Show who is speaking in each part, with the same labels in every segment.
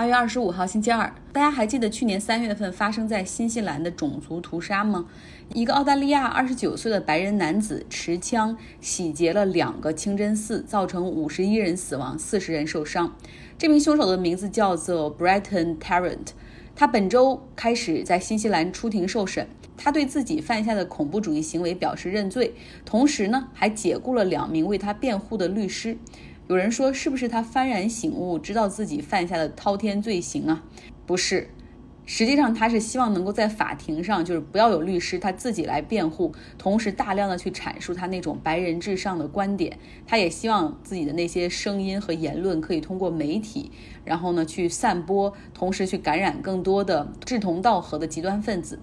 Speaker 1: 二月二十五号星期二，大家还记得去年三月份发生在新西兰的种族屠杀吗？一个澳大利亚二十九岁的白人男子持枪洗劫了两个清真寺，造成五十一人死亡，四十人受伤。这名凶手的名字叫做 Bretton Tarrant，他本周开始在新西兰出庭受审。他对自己犯下的恐怖主义行为表示认罪，同时呢还解雇了两名为他辩护的律师。有人说，是不是他幡然醒悟，知道自己犯下的滔天罪行啊？不是，实际上他是希望能够在法庭上，就是不要有律师，他自己来辩护，同时大量的去阐述他那种白人至上的观点。他也希望自己的那些声音和言论可以通过媒体，然后呢去散播，同时去感染更多的志同道合的极端分子。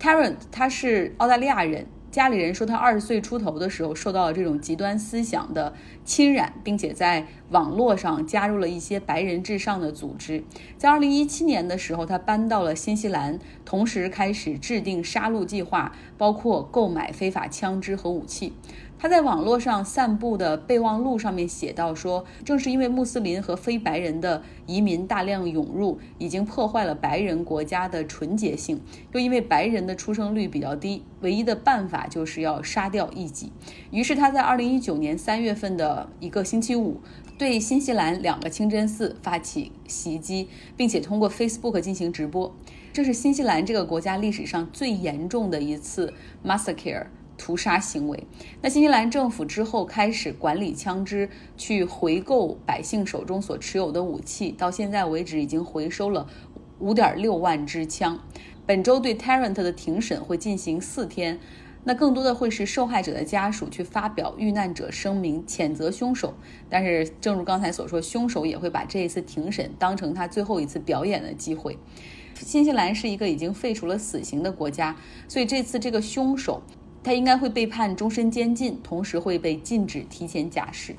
Speaker 1: Tarrant 他是澳大利亚人。家里人说，他二十岁出头的时候受到了这种极端思想的侵染，并且在网络上加入了一些白人至上的组织。在二零一七年的时候，他搬到了新西兰，同时开始制定杀戮计划，包括购买非法枪支和武器。他在网络上散布的备忘录上面写到说，正是因为穆斯林和非白人的移民大量涌入，已经破坏了白人国家的纯洁性，又因为白人的出生率比较低，唯一的办法就是要杀掉异己。于是他在二零一九年三月份的一个星期五，对新西兰两个清真寺发起袭击，并且通过 Facebook 进行直播。这是新西兰这个国家历史上最严重的一次 massacre。屠杀行为。那新西兰政府之后开始管理枪支，去回购百姓手中所持有的武器。到现在为止，已经回收了五点六万支枪。本周对 Tarrant 的庭审会进行四天。那更多的会是受害者的家属去发表遇难者声明，谴责凶手。但是，正如刚才所说，凶手也会把这一次庭审当成他最后一次表演的机会。新西兰是一个已经废除了死刑的国家，所以这次这个凶手。他应该会被判终身监禁，同时会被禁止提前假释。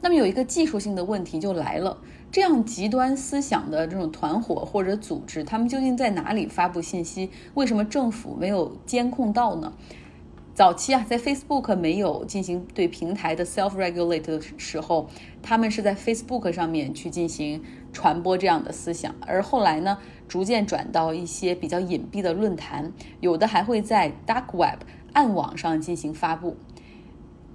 Speaker 1: 那么有一个技术性的问题就来了：这样极端思想的这种团伙或者组织，他们究竟在哪里发布信息？为什么政府没有监控到呢？早期啊，在 Facebook 没有进行对平台的 self regulate 的时候，他们是在 Facebook 上面去进行传播这样的思想，而后来呢，逐渐转到一些比较隐蔽的论坛，有的还会在 dark web 暗网上进行发布。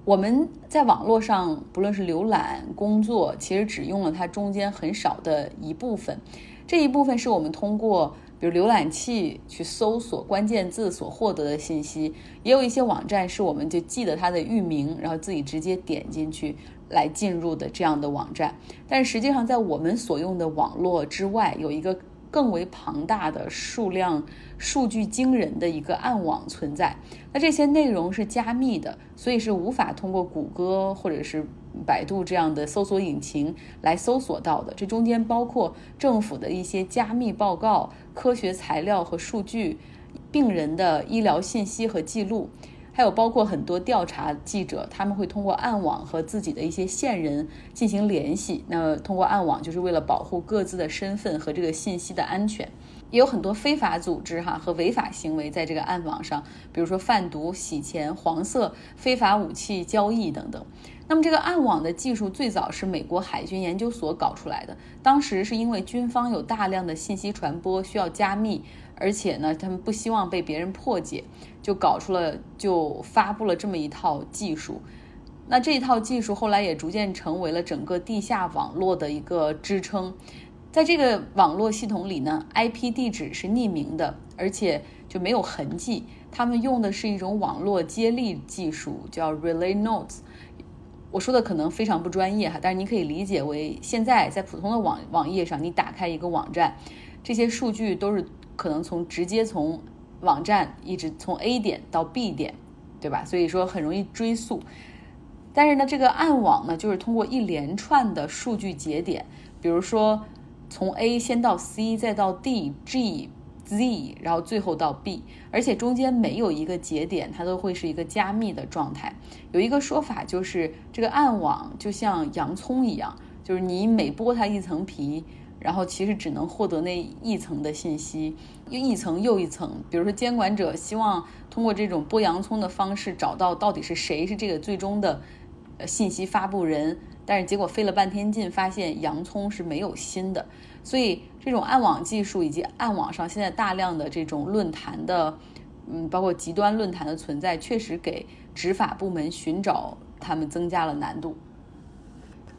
Speaker 1: 我们在网络上不论是浏览、工作，其实只用了它中间很少的一部分，这一部分是我们通过。比如浏览器去搜索关键字所获得的信息，也有一些网站是我们就记得它的域名，然后自己直接点进去来进入的这样的网站。但实际上，在我们所用的网络之外，有一个更为庞大的数量、数据惊人的一个暗网存在。那这些内容是加密的，所以是无法通过谷歌或者是。百度这样的搜索引擎来搜索到的，这中间包括政府的一些加密报告、科学材料和数据、病人的医疗信息和记录，还有包括很多调查记者，他们会通过暗网和自己的一些线人进行联系。那通过暗网就是为了保护各自的身份和这个信息的安全。也有很多非法组织哈和违法行为在这个暗网上，比如说贩毒、洗钱、黄色、非法武器交易等等。那么这个暗网的技术最早是美国海军研究所搞出来的，当时是因为军方有大量的信息传播需要加密，而且呢他们不希望被别人破解，就搞出了就发布了这么一套技术。那这一套技术后来也逐渐成为了整个地下网络的一个支撑。在这个网络系统里呢，IP 地址是匿名的，而且就没有痕迹。他们用的是一种网络接力技术，叫 Relay Nodes。我说的可能非常不专业哈，但是你可以理解为，现在在普通的网网页上，你打开一个网站，这些数据都是可能从直接从网站一直从 A 点到 B 点，对吧？所以说很容易追溯。但是呢，这个暗网呢，就是通过一连串的数据节点，比如说从 A 先到 C，再到 D、G。Z，然后最后到 B，而且中间没有一个节点，它都会是一个加密的状态。有一个说法就是，这个暗网就像洋葱一样，就是你每剥它一层皮，然后其实只能获得那一层的信息，又一层又一层。比如说，监管者希望通过这种剥洋葱的方式找到到底是谁是这个最终的呃信息发布人。但是结果费了半天劲，发现洋葱是没有心的。所以这种暗网技术以及暗网上现在大量的这种论坛的，嗯，包括极端论坛的存在，确实给执法部门寻找他们增加了难度。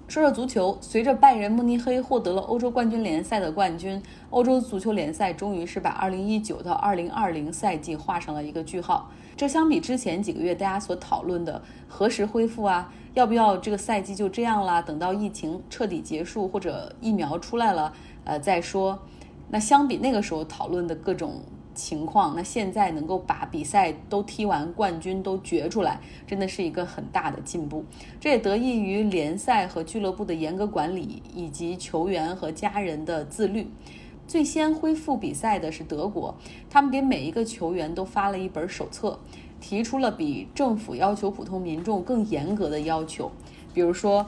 Speaker 1: 说说足球，随着拜仁慕尼黑获得了欧洲冠军联赛的冠军，欧洲足球联赛终于是把2019到2020赛季画上了一个句号。这相比之前几个月大家所讨论的何时恢复啊，要不要这个赛季就这样啦？等到疫情彻底结束或者疫苗出来了，呃再说。那相比那个时候讨论的各种。情况，那现在能够把比赛都踢完，冠军都决出来，真的是一个很大的进步。这也得益于联赛和俱乐部的严格管理，以及球员和家人的自律。最先恢复比赛的是德国，他们给每一个球员都发了一本手册，提出了比政府要求普通民众更严格的要求，比如说，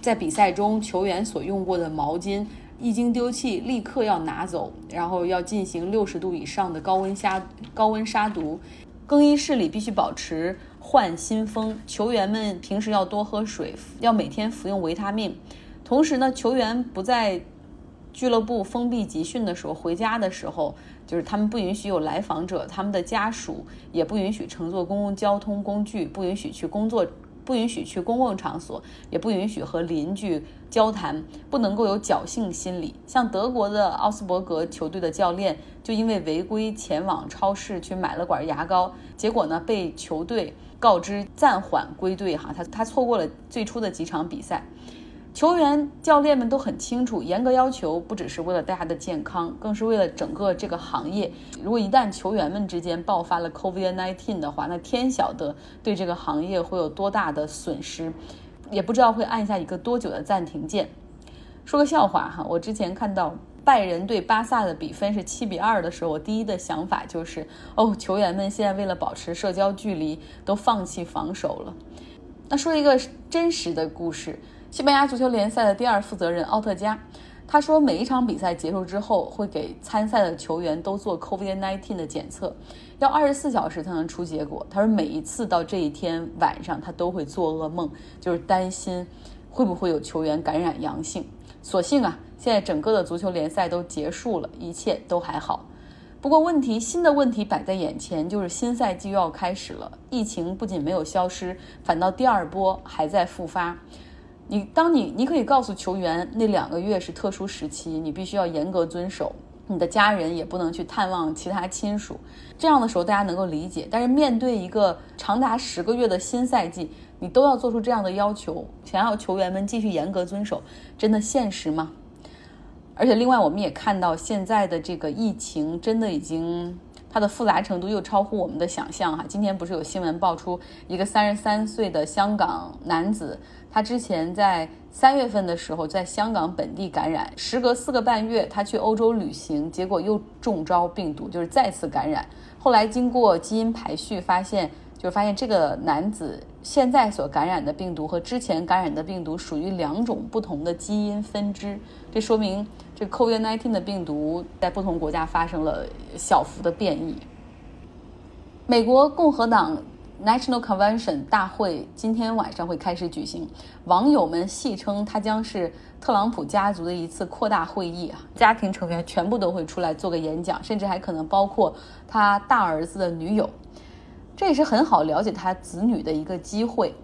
Speaker 1: 在比赛中球员所用过的毛巾。一经丢弃，立刻要拿走，然后要进行六十度以上的高温杀高温杀毒。更衣室里必须保持换新风。球员们平时要多喝水，要每天服用维他命。同时呢，球员不在俱乐部封闭集训的时候，回家的时候，就是他们不允许有来访者，他们的家属也不允许乘坐公共交通工具，不允许去工作。不允许去公共场所，也不允许和邻居交谈，不能够有侥幸心理。像德国的奥斯伯格球队的教练，就因为违规前往超市去买了管牙膏，结果呢被球队告知暂缓归队。哈，他他错过了最初的几场比赛。球员、教练们都很清楚，严格要求不只是为了大家的健康，更是为了整个这个行业。如果一旦球员们之间爆发了 COVID-19 的话，那天晓得对这个行业会有多大的损失，也不知道会按下一个多久的暂停键。说个笑话哈，我之前看到拜仁对巴萨的比分是七比二的时候，我第一的想法就是，哦，球员们现在为了保持社交距离，都放弃防守了。那说一个真实的故事。西班牙足球联赛的第二负责人奥特加，他说，每一场比赛结束之后，会给参赛的球员都做 COVID-19 的检测，要二十四小时才能出结果。他说，每一次到这一天晚上，他都会做噩梦，就是担心会不会有球员感染阳性。所幸啊，现在整个的足球联赛都结束了，一切都还好。不过问题，新的问题摆在眼前，就是新赛季又要开始了，疫情不仅没有消失，反倒第二波还在复发。你当你你可以告诉球员，那两个月是特殊时期，你必须要严格遵守，你的家人也不能去探望其他亲属。这样的时候大家能够理解，但是面对一个长达十个月的新赛季，你都要做出这样的要求，想要球员们继续严格遵守，真的现实吗？而且另外，我们也看到现在的这个疫情真的已经。它的复杂程度又超乎我们的想象哈！今天不是有新闻爆出一个三十三岁的香港男子，他之前在三月份的时候在香港本地感染，时隔四个半月他去欧洲旅行，结果又中招病毒，就是再次感染。后来经过基因排序发现，就是发现这个男子现在所感染的病毒和之前感染的病毒属于两种不同的基因分支，这说明。这 COVID-19 的病毒在不同国家发生了小幅的变异。美国共和党 National Convention 大会今天晚上会开始举行，网友们戏称它将是特朗普家族的一次扩大会议啊，家庭成员全部都会出来做个演讲，甚至还可能包括他大儿子的女友，这也是很好了解他子女的一个机会。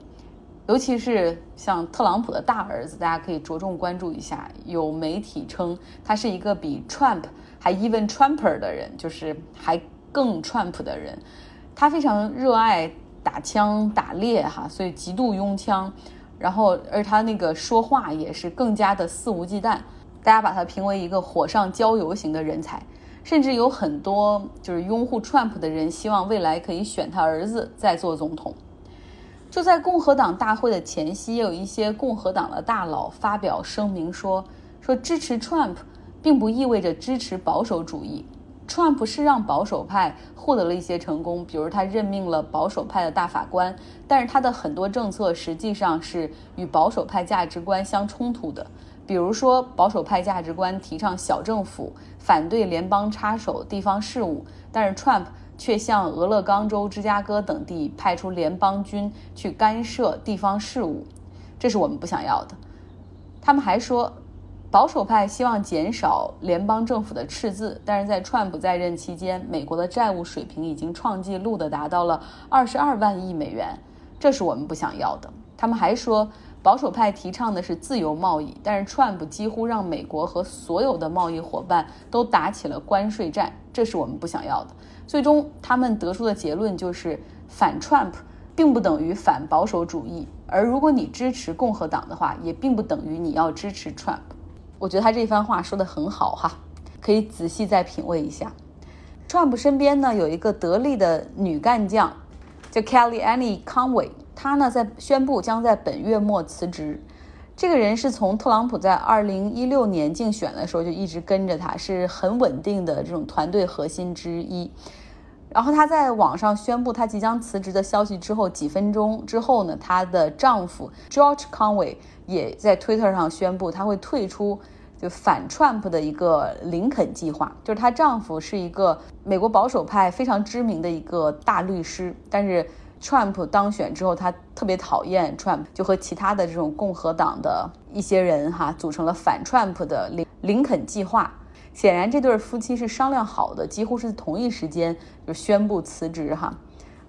Speaker 1: 尤其是像特朗普的大儿子，大家可以着重关注一下。有媒体称他是一个比 Trump 还 even Trumper 的人，就是还更 Trump 的人。他非常热爱打枪打猎哈，所以极度拥枪。然后，而他那个说话也是更加的肆无忌惮。大家把他评为一个火上浇油型的人才，甚至有很多就是拥护 Trump 的人希望未来可以选他儿子再做总统。就在共和党大会的前夕，也有一些共和党的大佬发表声明说：“说支持 Trump 并不意味着支持保守主义。Trump 是让保守派获得了一些成功，比如他任命了保守派的大法官，但是他的很多政策实际上是与保守派价值观相冲突的。比如说，保守派价值观提倡小政府，反对联邦插手地方事务，但是 Trump。”却向俄勒冈州、芝加哥等地派出联邦军去干涉地方事务，这是我们不想要的。他们还说，保守派希望减少联邦政府的赤字，但是在川普在任期间，美国的债务水平已经创纪录的达到了二十二万亿美元，这是我们不想要的。他们还说。保守派提倡的是自由贸易，但是川普几乎让美国和所有的贸易伙伴都打起了关税战，这是我们不想要的。最终，他们得出的结论就是反 Trump 并不等于反保守主义，而如果你支持共和党的话，也并不等于你要支持 Trump。我觉得他这番话说的很好哈，可以仔细再品味一下。Trump 身边呢有一个得力的女干将，叫 Kellyanne Conway。她呢，在宣布将在本月末辞职。这个人是从特朗普在二零一六年竞选的时候就一直跟着他，是很稳定的这种团队核心之一。然后他在网上宣布他即将辞职的消息之后，几分钟之后呢，她的丈夫 George Conway 也在 Twitter 上宣布他会退出就反 Trump 的一个林肯计划。就是她丈夫是一个美国保守派非常知名的一个大律师，但是。Trump 当选之后，他特别讨厌 Trump，就和其他的这种共和党的一些人哈，组成了反 Trump 的林林肯计划。显然，这对夫妻是商量好的，几乎是同一时间就宣布辞职哈。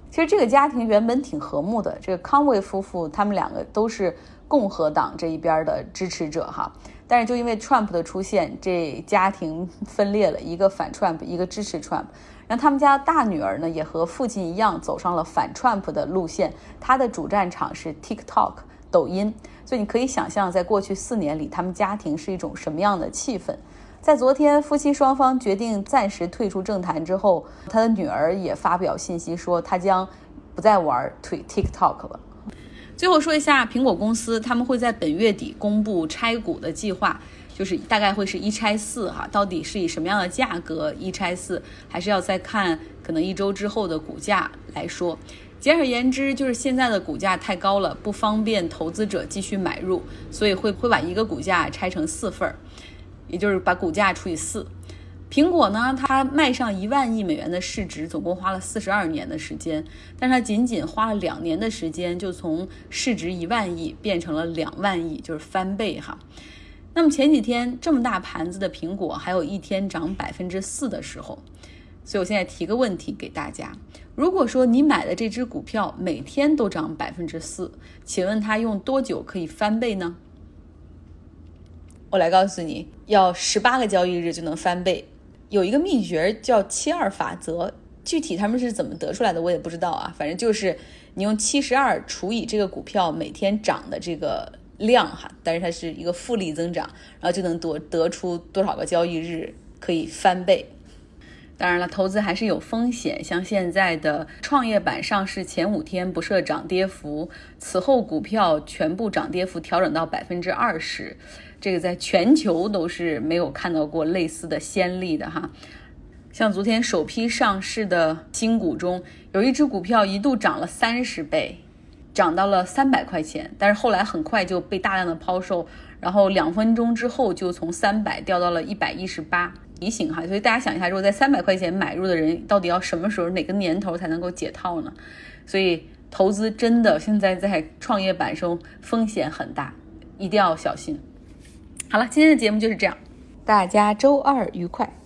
Speaker 1: 其实这个家庭原本挺和睦的，这个康威夫妇他们两个都是共和党这一边的支持者哈。但是就因为 Trump 的出现，这家庭分裂了，一个反 Trump，一个支持 Trump。那他们家大女儿呢，也和父亲一样走上了反 Trump 的路线。她的主战场是 TikTok、抖音。所以你可以想象，在过去四年里，他们家庭是一种什么样的气氛。在昨天，夫妻双方决定暂时退出政坛之后，他的女儿也发表信息说，他将不再玩推 TikTok 了。最后说一下，苹果公司他们会在本月底公布拆股的计划。就是大概会是一拆四哈，到底是以什么样的价格一拆四，还是要再看可能一周之后的股价来说。简而言之，就是现在的股价太高了，不方便投资者继续买入，所以会会把一个股价拆成四份儿，也就是把股价除以四。苹果呢，它卖上一万亿美元的市值，总共花了四十二年的时间，但它仅仅花了两年的时间，就从市值一万亿变成了两万亿，就是翻倍哈。那么前几天这么大盘子的苹果，还有一天涨百分之四的时候，所以我现在提个问题给大家：如果说你买的这只股票每天都涨百分之四，请问它用多久可以翻倍呢？我来告诉你，要十八个交易日就能翻倍。有一个秘诀叫七二法则，具体他们是怎么得出来的我也不知道啊，反正就是你用七十二除以这个股票每天涨的这个。量哈，但是它是一个复利增长，然后就能得得出多少个交易日可以翻倍。当然了，投资还是有风险，像现在的创业板上市前五天不设涨跌幅，此后股票全部涨跌幅调整到百分之二十，这个在全球都是没有看到过类似的先例的哈。像昨天首批上市的新股中，有一只股票一度涨了三十倍。涨到了三百块钱，但是后来很快就被大量的抛售，然后两分钟之后就从三百掉到了一百一十八。提醒哈，所以大家想一下，如果在三百块钱买入的人，到底要什么时候、哪个年头才能够解套呢？所以投资真的现在在创业板中风险很大，一定要小心。好了，今天的节目就是这样，大家周二愉快。